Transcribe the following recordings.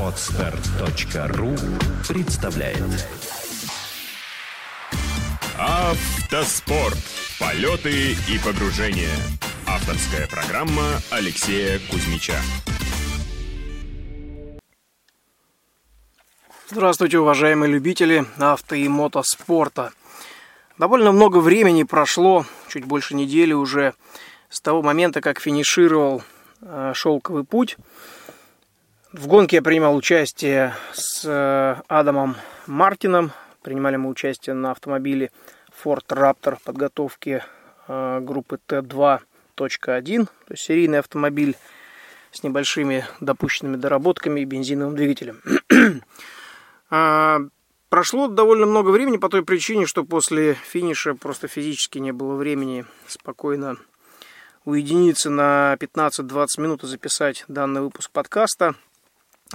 Отстар.ру представляет Автоспорт. Полеты и погружения. Авторская программа Алексея Кузьмича. Здравствуйте, уважаемые любители авто и мотоспорта. Довольно много времени прошло, чуть больше недели уже, с того момента, как финишировал «Шелковый путь». В гонке я принимал участие с э, Адамом Мартином. Принимали мы участие на автомобиле Ford Raptor подготовки э, группы Т2.1, то есть серийный автомобиль с небольшими допущенными доработками и бензиновым двигателем. А, прошло довольно много времени по той причине, что после финиша просто физически не было времени спокойно уединиться на 15-20 минут и записать данный выпуск подкаста.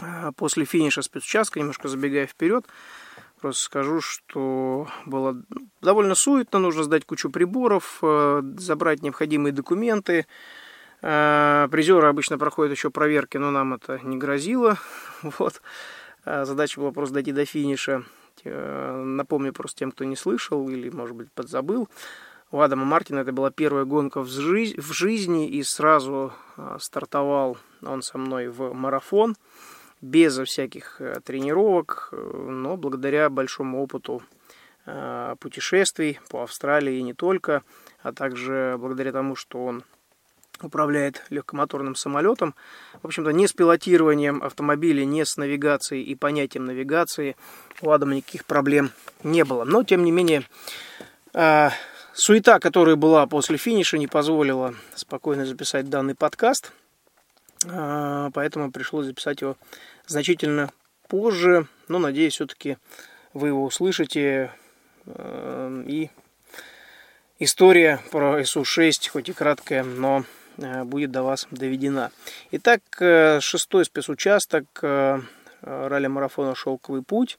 А, после финиша спецучастка, немножко забегая вперед, просто скажу, что было довольно суетно, нужно сдать кучу приборов, э, забрать необходимые документы. А, призеры обычно проходят еще проверки, но нам это не грозило. Вот. А задача была просто дойти до финиша. Э, напомню просто тем, кто не слышал или, может быть, подзабыл. У Адама Мартина это была первая гонка в, жизни, в жизни, и сразу э, стартовал он со мной в марафон, без всяких э, тренировок, но благодаря большому опыту путешествий по Австралии и не только, а также благодаря тому, что он управляет легкомоторным самолетом. В общем-то, не с пилотированием автомобиля, не с навигацией и понятием навигации у Адама никаких проблем не было. Но, тем не менее, а, суета, которая была после финиша, не позволила спокойно записать данный подкаст. А, поэтому пришлось записать его значительно позже. Но, надеюсь, все-таки вы его услышите а, и история про СУ-6, хоть и краткая, но Э, будет до вас доведена. Итак, э, шестой спецучасток э, ралли-марафона «Шелковый путь»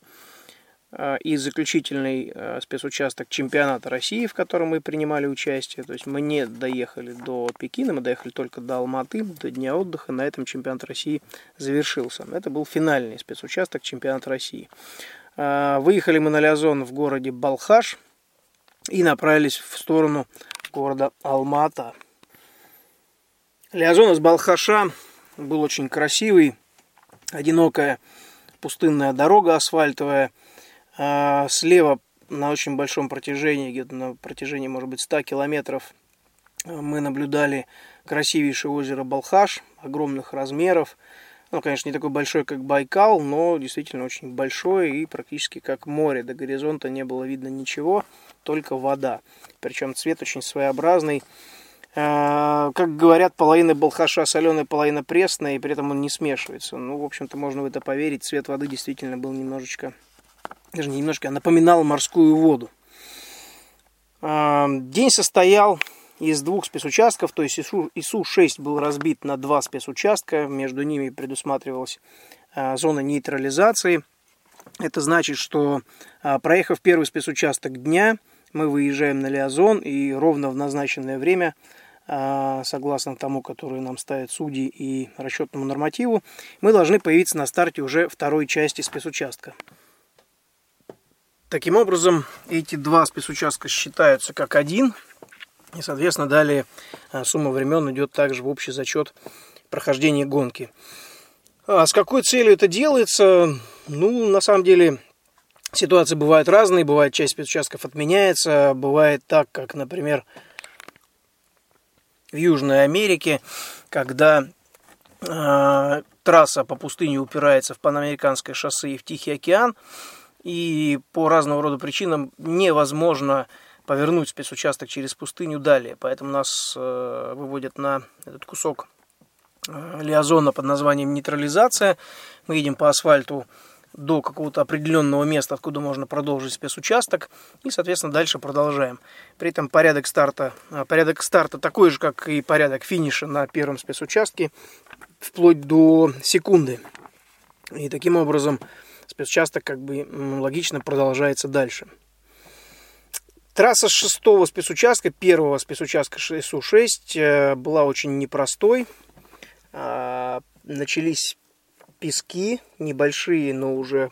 и заключительный спецучасток чемпионата России, в котором мы принимали участие. То есть мы не доехали до Пекина, мы доехали только до Алматы, до дня отдыха. На этом чемпионат России завершился. Это был финальный спецучасток чемпионата России. Выехали мы на Лязон в городе Балхаш и направились в сторону города Алмата. Лиазон из Балхаша был очень красивый, одинокая пустынная дорога асфальтовая. А слева на очень большом протяжении, где-то на протяжении, может быть, 100 километров, мы наблюдали красивейшее озеро Балхаш, огромных размеров. Ну, конечно, не такой большой, как Байкал, но действительно очень большой и практически как море. До горизонта не было видно ничего, только вода. Причем цвет очень своеобразный, Э, как говорят, половина балхаша соленая, половина пресная, и при этом он не смешивается. Ну, в общем-то, можно в это поверить. Цвет воды действительно был немножечко, даже не немножко, а напоминал морскую воду. Э, день состоял из двух спецучастков, то есть ИСУ-6 был разбит на два спецучастка, между ними предусматривалась э, зона нейтрализации. Это значит, что проехав первый спецучасток дня, мы выезжаем на Лиазон и ровно в назначенное время а, согласно тому, который нам ставят судьи и расчетному нормативу, мы должны появиться на старте уже второй части спецучастка. Таким образом, эти два спецучастка считаются как один, и, соответственно, далее а, сумма времен идет также в общий зачет прохождения гонки. А с какой целью это делается? Ну, на самом деле, ситуации бывают разные. Бывает, часть спецучастков отменяется. Бывает так, как, например, в Южной Америке, когда э, трасса по пустыне упирается в Панамериканское шоссе и в Тихий океан, и по разного рода причинам невозможно повернуть спецучасток через пустыню далее. Поэтому нас э, выводят на этот кусок э, лиазона под названием нейтрализация. Мы едем по асфальту до какого-то определенного места, откуда можно продолжить спецучасток, и, соответственно, дальше продолжаем. При этом порядок старта, а, порядок старта такой же, как и порядок финиша на первом спецучастке, вплоть до секунды. И таким образом спецучасток как бы логично продолжается дальше. Трасса шестого спецучастка, первого спецучастка СУ-6 э, была очень непростой. А, начались пески, небольшие, но уже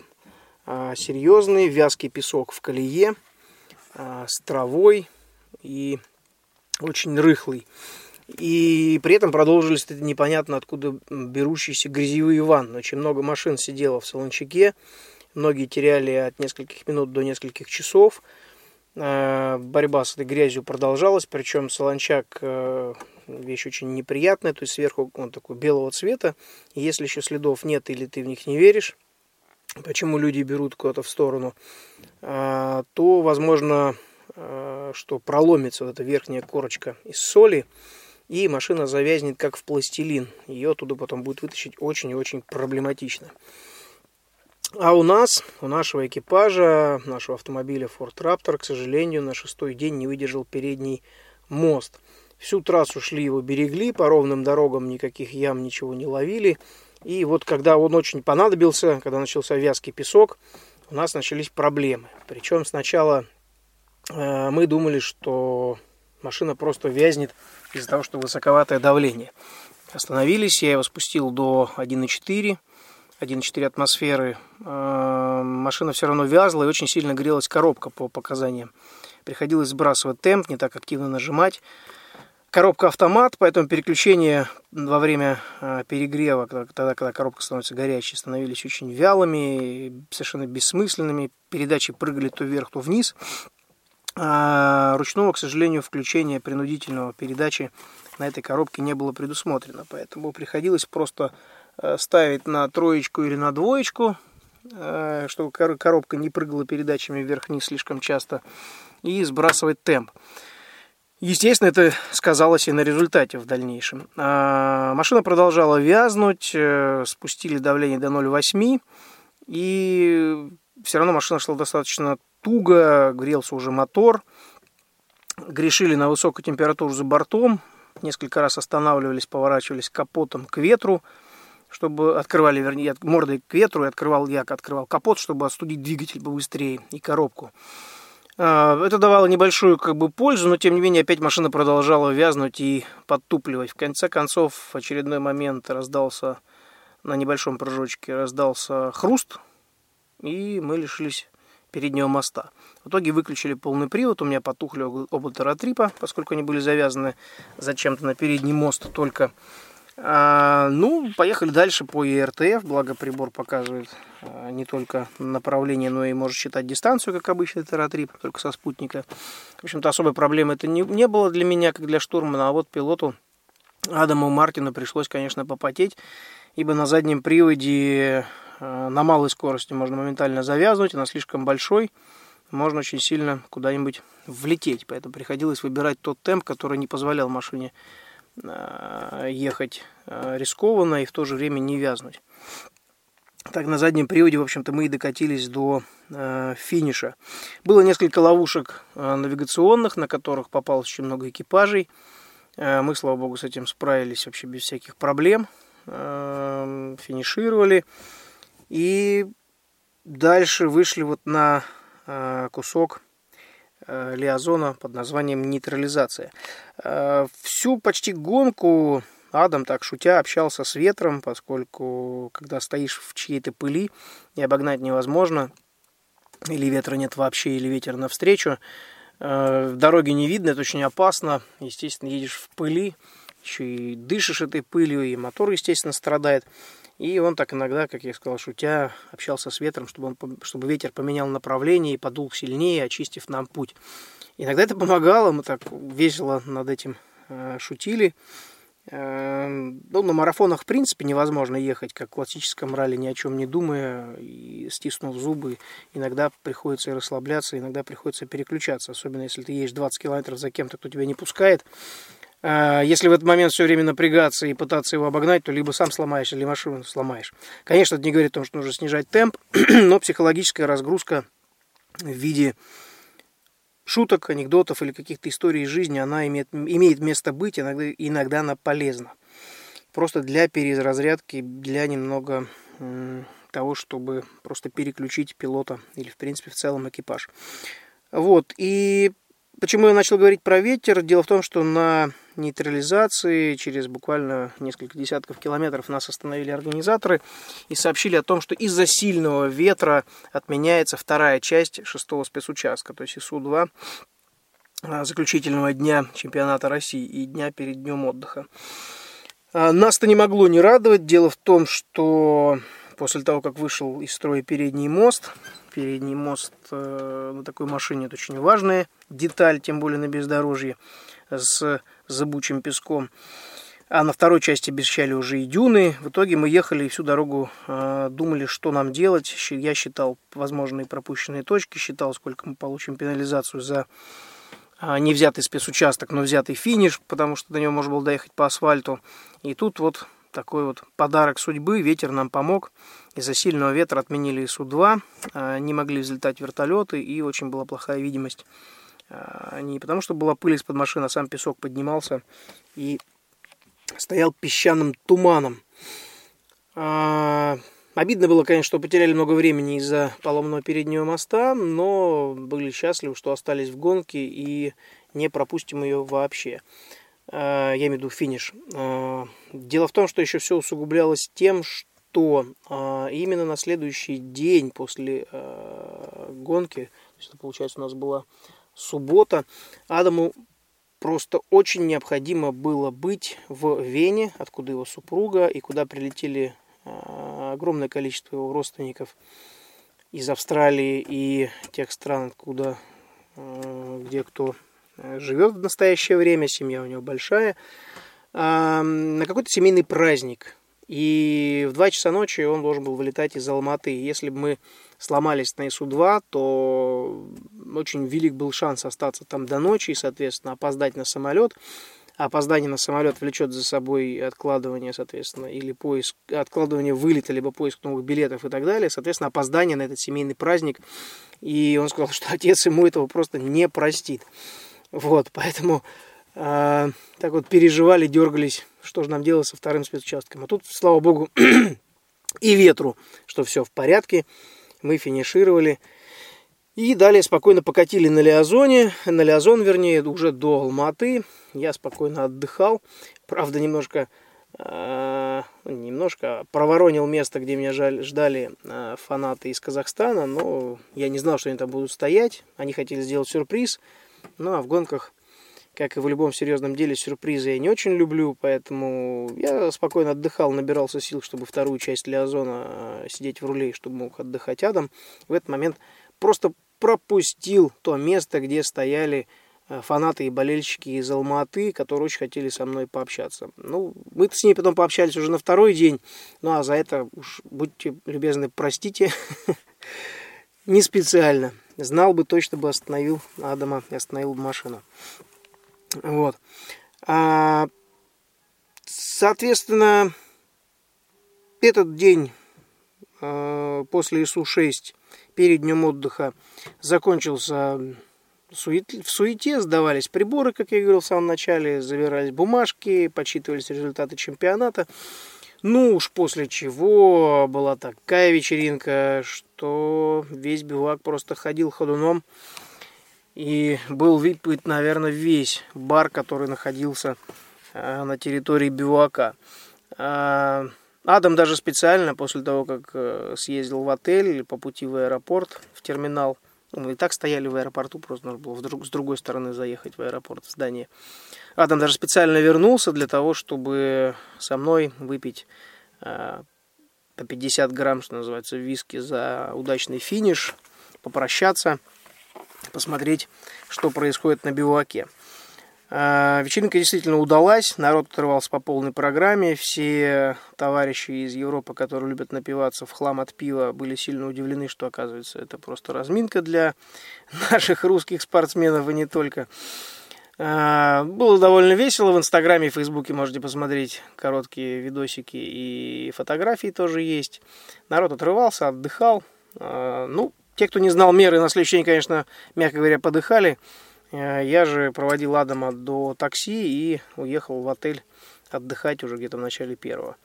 а, серьезный, вязкий песок в колее а, с травой и очень рыхлый. И при этом продолжились это непонятно откуда берущиеся грязевые ванны. Очень много машин сидело в Солончаке. Многие теряли от нескольких минут до нескольких часов. А, борьба с этой грязью продолжалась, причем Солончак э, вещь очень неприятная, то есть сверху он такой белого цвета. Если еще следов нет или ты в них не веришь, почему люди берут куда-то в сторону, а, то, возможно, что проломится вот эта верхняя корочка из соли, и машина завязнет как в пластилин. Ее оттуда потом будет вытащить очень и очень проблематично. А у нас, у нашего экипажа, нашего автомобиля Ford Raptor, к сожалению, на шестой день не выдержал передний мост. Всю трассу шли его берегли, по ровным дорогам никаких ям, ничего не ловили. И вот когда он очень понадобился, когда начался вязкий песок, у нас начались проблемы. Причем сначала э, мы думали, что машина просто вязнет из-за того, что высоковатое давление. Остановились, я его спустил до 1,4, 1,4 атмосферы. Э, машина все равно вязла и очень сильно грелась коробка по показаниям. Приходилось сбрасывать темп, не так активно нажимать коробка автомат, поэтому переключения во время а, перегрева, тогда, когда коробка становится горячей, становились очень вялыми, совершенно бессмысленными. Передачи прыгали то вверх, то вниз. А ручного, к сожалению, включения принудительного передачи на этой коробке не было предусмотрено. Поэтому приходилось просто э, ставить на троечку или на двоечку, э, чтобы коробка не прыгала передачами вверх-вниз слишком часто, и сбрасывать темп. Естественно, это сказалось и на результате в дальнейшем. А, машина продолжала вязнуть, э, спустили давление до 0,8, и все равно машина шла достаточно туго, грелся уже мотор, грешили на высокую температуру за бортом, несколько раз останавливались, поворачивались капотом к ветру, чтобы открывали, вернее, мордой к ветру, и открывал я, открывал капот, чтобы остудить двигатель побыстрее и коробку. А, это давало небольшую как бы, пользу, но тем не менее опять машина продолжала вязнуть и подтупливать. В конце концов, в очередной момент раздался на небольшом прыжочке раздался хруст, и мы лишились переднего моста. В итоге выключили полный привод, у меня потухли оба таратрипа, поскольку они были завязаны зачем-то на передний мост только. А, ну, поехали дальше по ЕРТФ, благо прибор показывает а, не только направление, но и может считать дистанцию, как обычно тератрип, только со спутника. В общем-то, особой проблемы это не, не было для меня, как для штурмана, а вот пилоту Адаму Мартину пришлось, конечно, попотеть, ибо на заднем приводе на малой скорости можно моментально завязывать, она слишком большой, можно очень сильно куда-нибудь влететь, поэтому приходилось выбирать тот темп, который не позволял машине Э, ехать э, рискованно и в то же время не вязнуть. Так, на заднем приводе, в общем-то, мы и докатились до э, финиша. Было несколько ловушек э, навигационных, на которых попалось очень много экипажей. Э, мы, слава богу, с этим справились вообще без всяких проблем. Э, финишировали. И дальше вышли вот на э, кусок Э, лиазона под названием нейтрализация. Э, всю почти гонку Адам, так шутя, общался с ветром, поскольку когда стоишь в чьей-то пыли и обогнать невозможно, или ветра нет вообще, или ветер навстречу, дороги не видно, это очень опасно, естественно, едешь в пыли, еще и дышишь этой пылью, и мотор, естественно, страдает. И он так иногда, как я сказал, шутя, общался с ветром, чтобы, он, чтобы ветер поменял направление и подул сильнее, очистив нам путь. Иногда это помогало, мы так весело над этим э, шутили. Э, ну, на марафонах, в принципе, невозможно ехать, как в классическом ралли, ни о чем не думая и стиснув зубы. Иногда приходится и расслабляться, иногда приходится переключаться, особенно если ты едешь 20 километров за кем-то, кто тебя не пускает. А, если в этот момент все время напрягаться и пытаться его обогнать, то либо сам сломаешь, или машину сломаешь. Конечно, это не говорит о том, что нужно снижать темп, но психологическая разгрузка в виде шуток, анекдотов или каких-то историй из жизни, она имеет, имеет место быть, иногда, иногда она полезна. Просто для переразрядки, для немного того, чтобы просто переключить пилота или, в принципе, в целом экипаж. Вот, и Почему я начал говорить про ветер? Дело в том, что на нейтрализации через буквально несколько десятков километров нас остановили организаторы и сообщили о том, что из-за сильного ветра отменяется вторая часть шестого спецучастка, то есть ИСУ-2 а, заключительного дня чемпионата России и дня перед днем отдыха. А, нас-то не могло не радовать. Дело в том, что после того, как вышел из строя передний мост, передний мост э, на такой машине это очень важная деталь, тем более на бездорожье с зыбучим песком. А на второй части обещали уже и дюны. В итоге мы ехали и всю дорогу э, думали, что нам делать. Я считал возможные пропущенные точки, считал, сколько мы получим пенализацию за э, не взятый спецучасток, но взятый финиш, потому что до него можно было доехать по асфальту. И тут вот такой вот подарок судьбы. Ветер нам помог. Из-за сильного ветра отменили Су-2. Э, не могли взлетать вертолеты и очень была плохая видимость а, не потому, что была пыль из-под машины, а сам песок поднимался и стоял песчаным туманом. А, обидно было, конечно, что потеряли много времени из-за поломанного переднего моста, но были счастливы, что остались в гонке и не пропустим ее вообще. А, я имею в виду финиш. Дело в том, что еще все усугублялось тем, что именно на следующий день после гонки, то есть это, получается, у нас была суббота. Адаму просто очень необходимо было быть в Вене, откуда его супруга, и куда прилетели а, огромное количество его родственников из Австралии и тех стран, откуда, а, где кто э, живет в настоящее время, семья у него большая, а, на какой-то семейный праздник. И в 2 часа ночи он должен был вылетать из Алматы. Если бы мы сломались на ИСУ-2, то очень велик был шанс остаться там до ночи и, соответственно, опоздать на самолет. опоздание на самолет влечет за собой откладывание, соответственно, или поиск, откладывание вылета, либо поиск новых билетов и так далее. Соответственно, опоздание на этот семейный праздник. И он сказал, что отец ему этого просто не простит. Вот, поэтому э, так вот переживали, дергались, что же нам делать со вторым спецучастком. А тут, слава богу, и ветру, что все в порядке. Мы финишировали. И далее спокойно покатили на Лиазоне, на Лиазон, вернее, уже до Алматы. Я спокойно отдыхал. Правда, немножко, э, немножко проворонил место, где меня ждали э, фанаты из Казахстана, но я не знал, что они там будут стоять. Они хотели сделать сюрприз. Ну, а в гонках, как и в любом серьезном деле, сюрпризы я не очень люблю, поэтому я спокойно отдыхал, набирался сил, чтобы вторую часть Лиазона э, сидеть в руле, чтобы мог отдыхать Адам. В этот момент просто пропустил то место, где стояли э, фанаты и болельщики из Алматы, которые очень хотели со мной пообщаться. Ну, мы с ней потом пообщались уже на второй день, ну а за это уж будьте любезны, простите, не специально. Знал бы, точно бы остановил Адама и остановил бы машину. Вот. А, соответственно, этот день а, после ИСУ-6 перед днем отдыха закончился в суете, сдавались приборы, как я говорил в самом начале, забирались бумажки, подсчитывались результаты чемпионата. Ну уж после чего была такая вечеринка, что весь бивак просто ходил ходуном. И был выпит, наверное, весь бар, который находился э, на территории бивака. А, Адам даже специально после того, как э, съездил в отель по пути в аэропорт, в терминал, мы и так стояли в аэропорту, просто нужно было с другой стороны заехать в аэропорт, в здание. Адам даже специально вернулся для того, чтобы со мной выпить э, по 50 грамм, что называется, виски за удачный финиш, попрощаться, посмотреть, что происходит на биваке. А, вечеринка действительно удалась, народ отрывался по полной программе. Все товарищи из Европы, которые любят напиваться в хлам от пива, были сильно удивлены, что, оказывается, это просто разминка для наших русских спортсменов и не только. А, было довольно весело. В Инстаграме и Фейсбуке можете посмотреть короткие видосики и фотографии тоже есть. Народ отрывался, отдыхал. А, ну, те, кто не знал меры, на день, конечно, мягко говоря, подыхали. Э, я же проводил Адама до такси и уехал в отель отдыхать уже где-то в начале первого.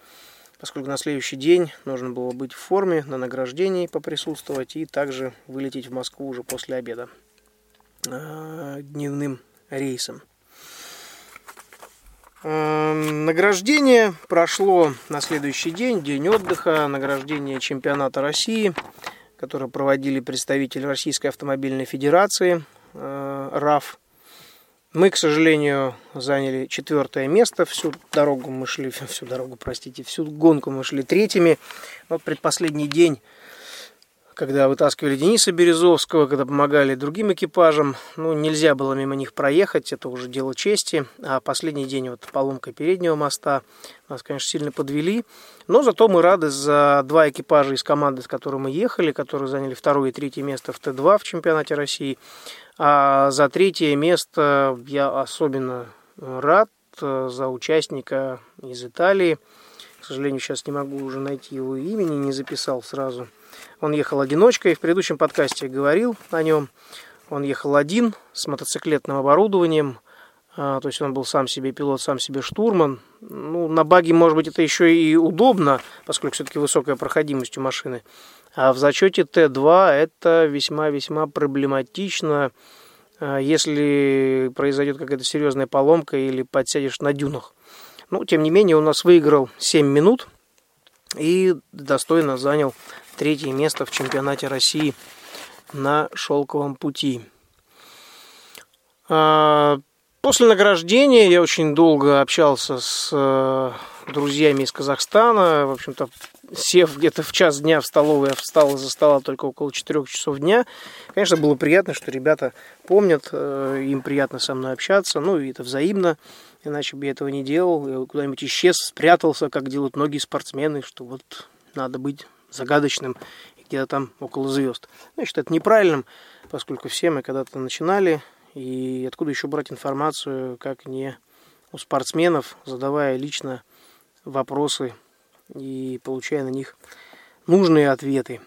Поскольку на следующий день нужно было быть в форме, на награждении поприсутствовать и также вылететь в Москву уже после обеда э, дневным рейсом. Эм, награждение прошло на следующий день, день отдыха, награждение чемпионата России, которое проводили представители Российской автомобильной федерации, э, РАФ. Мы, к сожалению, заняли четвертое место. Всю дорогу мы шли, всю дорогу, простите, всю гонку мы шли третьими. Вот предпоследний день когда вытаскивали Дениса Березовского, когда помогали другим экипажам, ну, нельзя было мимо них проехать, это уже дело чести. А последний день вот поломка переднего моста нас, конечно, сильно подвели. Но зато мы рады за два экипажа из команды, с которой мы ехали, которые заняли второе и третье место в Т2 в чемпионате России. А за третье место я особенно рад за участника из Италии. К сожалению, сейчас не могу уже найти его имени, не записал сразу – он ехал одиночкой, в предыдущем подкасте говорил о нем. Он ехал один с мотоциклетным оборудованием, а, то есть он был сам себе пилот, сам себе штурман. Ну, на баге, может быть, это еще и удобно, поскольку все-таки высокая проходимость у машины. А в зачете Т2 это весьма-весьма проблематично, а, если произойдет какая-то серьезная поломка или подсядешь на дюнах. Ну, тем не менее, у нас выиграл 7 минут и достойно занял третье место в чемпионате России на шелковом пути. А, после награждения я очень долго общался с э, друзьями из Казахстана. В общем-то, сев где-то в час дня в столовой, я встал из-за стола только около 4 часов дня. Конечно, было приятно, что ребята помнят, э, им приятно со мной общаться, ну и это взаимно, иначе бы я этого не делал. Я куда-нибудь исчез, спрятался, как делают многие спортсмены, что вот надо быть загадочным где-то там около звезд. Ну, я считаю это неправильным, поскольку все мы когда-то начинали, и откуда еще брать информацию, как не у спортсменов, задавая лично вопросы и получая на них нужные ответы.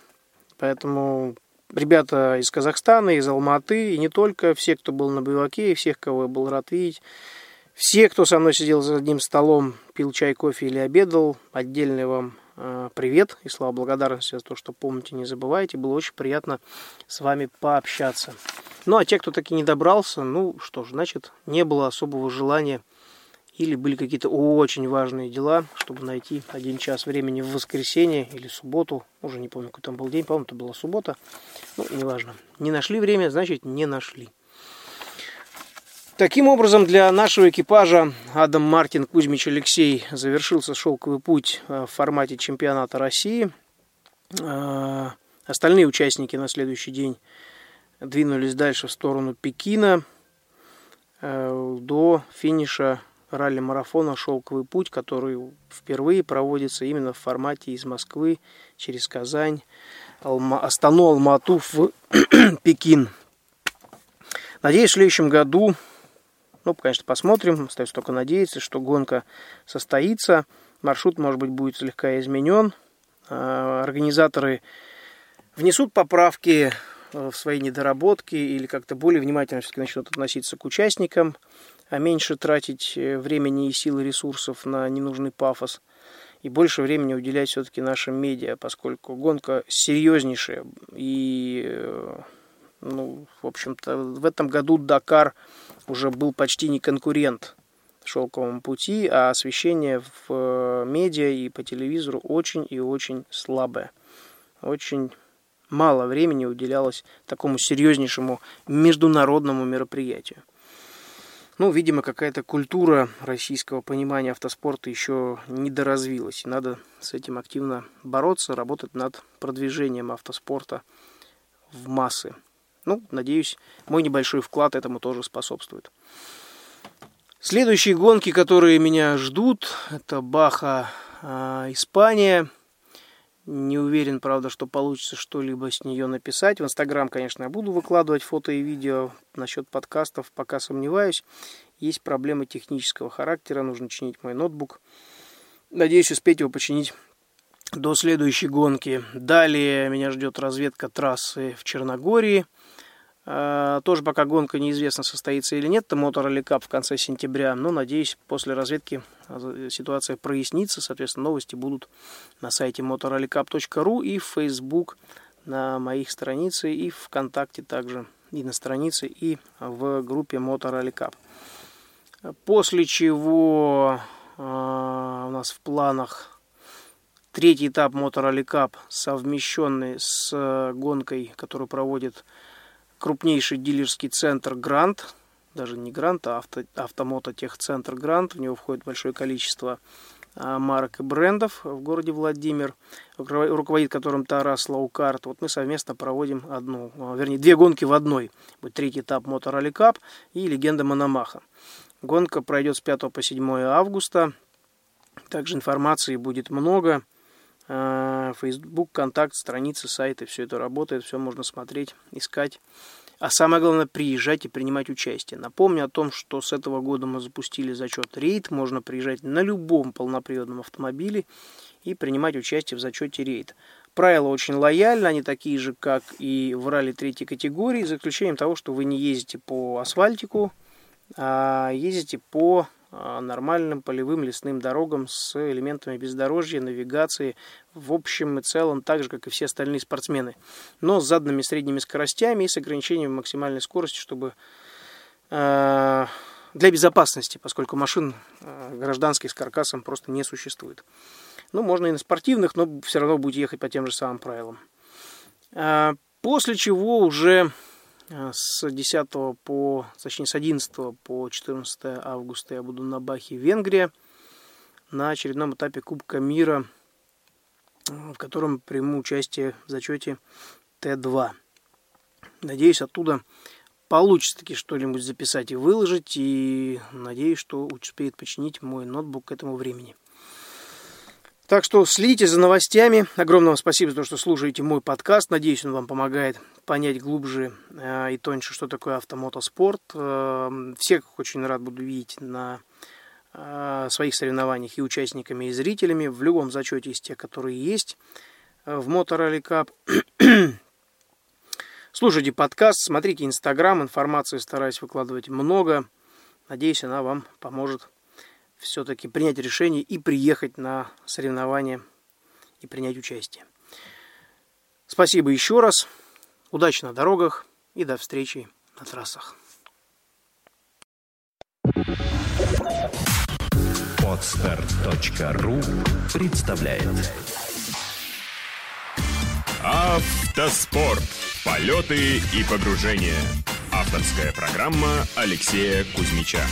Поэтому ребята из Казахстана, из Алматы, и не только, все, кто был на Байваке, и всех, кого я был рад видеть, все, кто со мной сидел за одним столом, пил чай, кофе или обедал, отдельное вам привет и слова благодарности за то, что помните, не забывайте. Было очень приятно с вами пообщаться. Ну, а те, кто таки не добрался, ну что ж, значит, не было особого желания или были какие-то очень важные дела, чтобы найти один час времени в воскресенье или субботу. Уже не помню, какой там был день, по-моему, это была суббота. Ну, неважно. Не нашли время, значит, не нашли. Таким образом, для нашего экипажа Адам Мартин, Кузьмич Алексей завершился шелковый путь э, в формате чемпионата России. Э, остальные участники на следующий день двинулись дальше в сторону Пекина э, до финиша ралли-марафона «Шелковый путь», который впервые проводится именно в формате из Москвы через Казань, Алма, Астану, Алмату в Пекин. Надеюсь, в следующем году ну, конечно, посмотрим. Остается только надеяться, что гонка состоится. Маршрут, может быть, будет слегка изменен. А, организаторы внесут поправки э, в свои недоработки или как-то более внимательно все-таки начнут относиться к участникам, а меньше тратить э, времени и сил и ресурсов на ненужный пафос и больше времени уделять все-таки нашим медиа, поскольку гонка серьезнейшая и э, ну, в общем-то, в этом году Дакар уже был почти не конкурент шелковому пути, а освещение в э, медиа и по телевизору очень и очень слабое. Очень мало времени уделялось такому серьезнейшему международному мероприятию. Ну, видимо, какая-то культура российского понимания автоспорта еще не доразвилась. И надо с этим активно бороться, работать над продвижением автоспорта в массы. Ну, надеюсь, мой небольшой вклад этому тоже способствует. Следующие гонки, которые меня ждут, это Баха, э, Испания. Не уверен, правда, что получится что-либо с нее написать. В Инстаграм, конечно, я буду выкладывать фото и видео. Насчет подкастов пока сомневаюсь. Есть проблемы технического характера, нужно чинить мой ноутбук. Надеюсь успеть его починить до следующей гонки. Далее меня ждет разведка трассы в Черногории – тоже пока гонка неизвестно, состоится или нет. Это Мотор Кап в конце сентября. Но, надеюсь, после разведки э, ситуация прояснится. Соответственно, новости будут на сайте motorrallycup.ru и в Facebook на моих страницах, и в ВКонтакте также, и на странице, и в группе Motor Rally Cup. После чего э, у нас в планах третий этап Motor Cup, совмещенный с гонкой, которую проводит крупнейший дилерский центр Грант, даже не Грант, а авто, автомототехцентр Грант. В него входит большое количество а, марок и брендов в городе Владимир, руководит которым Тарас Лаукарт. Вот мы совместно проводим одну, а, вернее, две гонки в одной. Будет третий этап Rally Cup и Легенда Мономаха. Гонка пройдет с 5 по 7 августа. Также информации будет много. А, Facebook, контакт, страницы, сайты, все это работает, все можно смотреть, искать. А самое главное, приезжать и принимать участие. Напомню о том, что с этого года мы запустили зачет рейд. Можно приезжать на любом полноприводном автомобиле и принимать участие в зачете рейд. Правила очень лояльны, они такие же, как и в ралли третьей категории, за исключением того, что вы не ездите по асфальтику, а ездите по нормальным полевым лесным дорогам с элементами бездорожья, навигации, в общем и целом, так же, как и все остальные спортсмены. Но с заданными средними скоростями и с ограничением максимальной скорости, чтобы э, для безопасности, поскольку машин э, гражданских с каркасом просто не существует. Ну, можно и на спортивных, но все равно будете ехать по тем же самым правилам. Э, после чего уже с 10 по, точнее с 11 по 14 августа я буду на Бахе, Венгрия, на очередном этапе Кубка мира, в котором приму участие в зачете Т2. Надеюсь, оттуда получится таки что-нибудь записать и выложить, и надеюсь, что успеет починить мой ноутбук к этому времени. Так что следите за новостями. Огромное спасибо за то, что слушаете мой подкаст. Надеюсь, он вам помогает понять глубже э, и тоньше, что такое автомотоспорт. Э, всех очень рад буду видеть на э, своих соревнованиях и участниками, и зрителями. В любом зачете из тех, которые есть в Motor Rally Cup. Слушайте подкаст, смотрите Инстаграм, информации стараюсь выкладывать много. Надеюсь, она вам поможет все-таки принять решение и приехать на соревнования и принять участие. Спасибо еще раз. Удачи на дорогах и до встречи на трассах. Отстар.ру представляет Автоспорт. Полеты и погружения. Авторская программа Алексея Кузьмича.